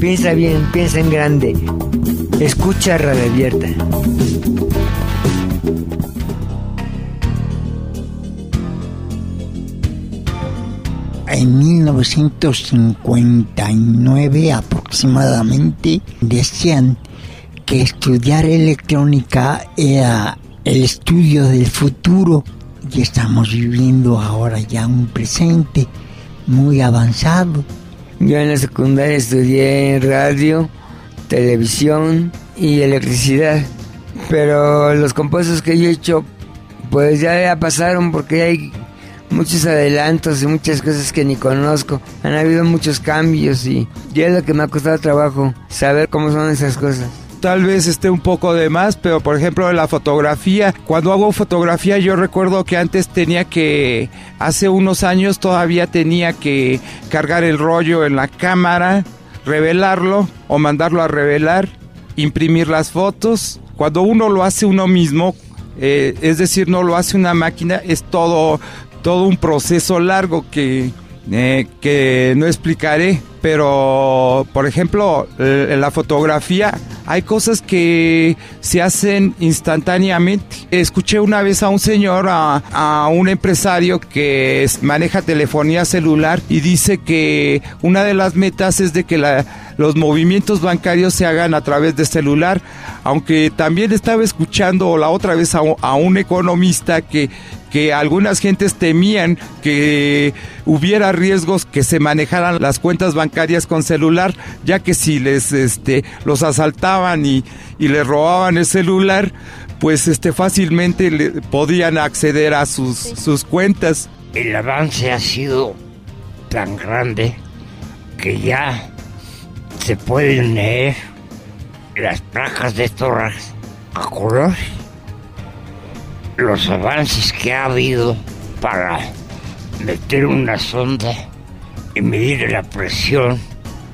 Piensa bien, piensa en grande. Escucha Radio Abierta. En 1959 aproximadamente decían que estudiar electrónica era el estudio del futuro y estamos viviendo ahora ya un presente muy avanzado. Yo en la secundaria estudié radio, televisión y electricidad, pero los compuestos que yo he hecho pues ya, ya pasaron porque hay muchos adelantos y muchas cosas que ni conozco. Han habido muchos cambios y ya es lo que me ha costado trabajo saber cómo son esas cosas tal vez esté un poco de más, pero por ejemplo la fotografía, cuando hago fotografía yo recuerdo que antes tenía que, hace unos años todavía tenía que cargar el rollo en la cámara, revelarlo o mandarlo a revelar, imprimir las fotos. Cuando uno lo hace uno mismo, eh, es decir, no lo hace una máquina, es todo, todo un proceso largo que, eh, que no explicaré, pero por ejemplo, eh, la fotografía hay cosas que se hacen instantáneamente. Escuché una vez a un señor, a, un empresario que maneja telefonía celular y dice que una de las metas es de que los movimientos bancarios se hagan a través de celular, aunque también estaba escuchando la otra vez a, a un economista que que algunas gentes temían que hubiera riesgos que se manejaran las cuentas bancarias con celular, ya que si les este los asaltaban y, y les robaban el celular, pues este fácilmente le, podían acceder a sus, sus cuentas. El avance ha sido tan grande que ya se pueden leer las placas de torres a color los avances que ha habido para meter una sonda y medir la presión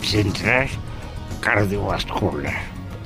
central cardiovascular.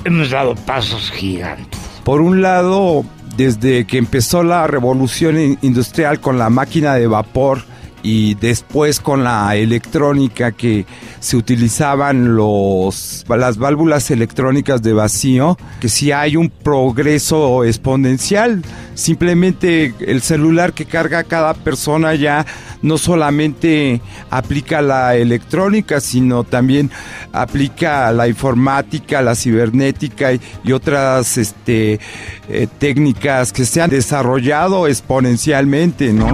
Hemos dado pasos gigantes. Por un lado, desde que empezó la revolución industrial con la máquina de vapor, y después con la electrónica que se utilizaban los las válvulas electrónicas de vacío que si hay un progreso exponencial. Simplemente el celular que carga cada persona ya no solamente aplica la electrónica sino también aplica la informática la cibernética y, otras este eh, técnicas que se han desarrollado exponencialmente no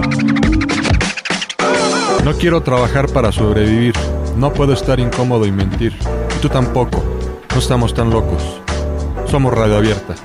no quiero trabajar para sobrevivir. No puedo estar incómodo y mentir. Y tú tampoco. No estamos tan locos. Somos Radio Abierta.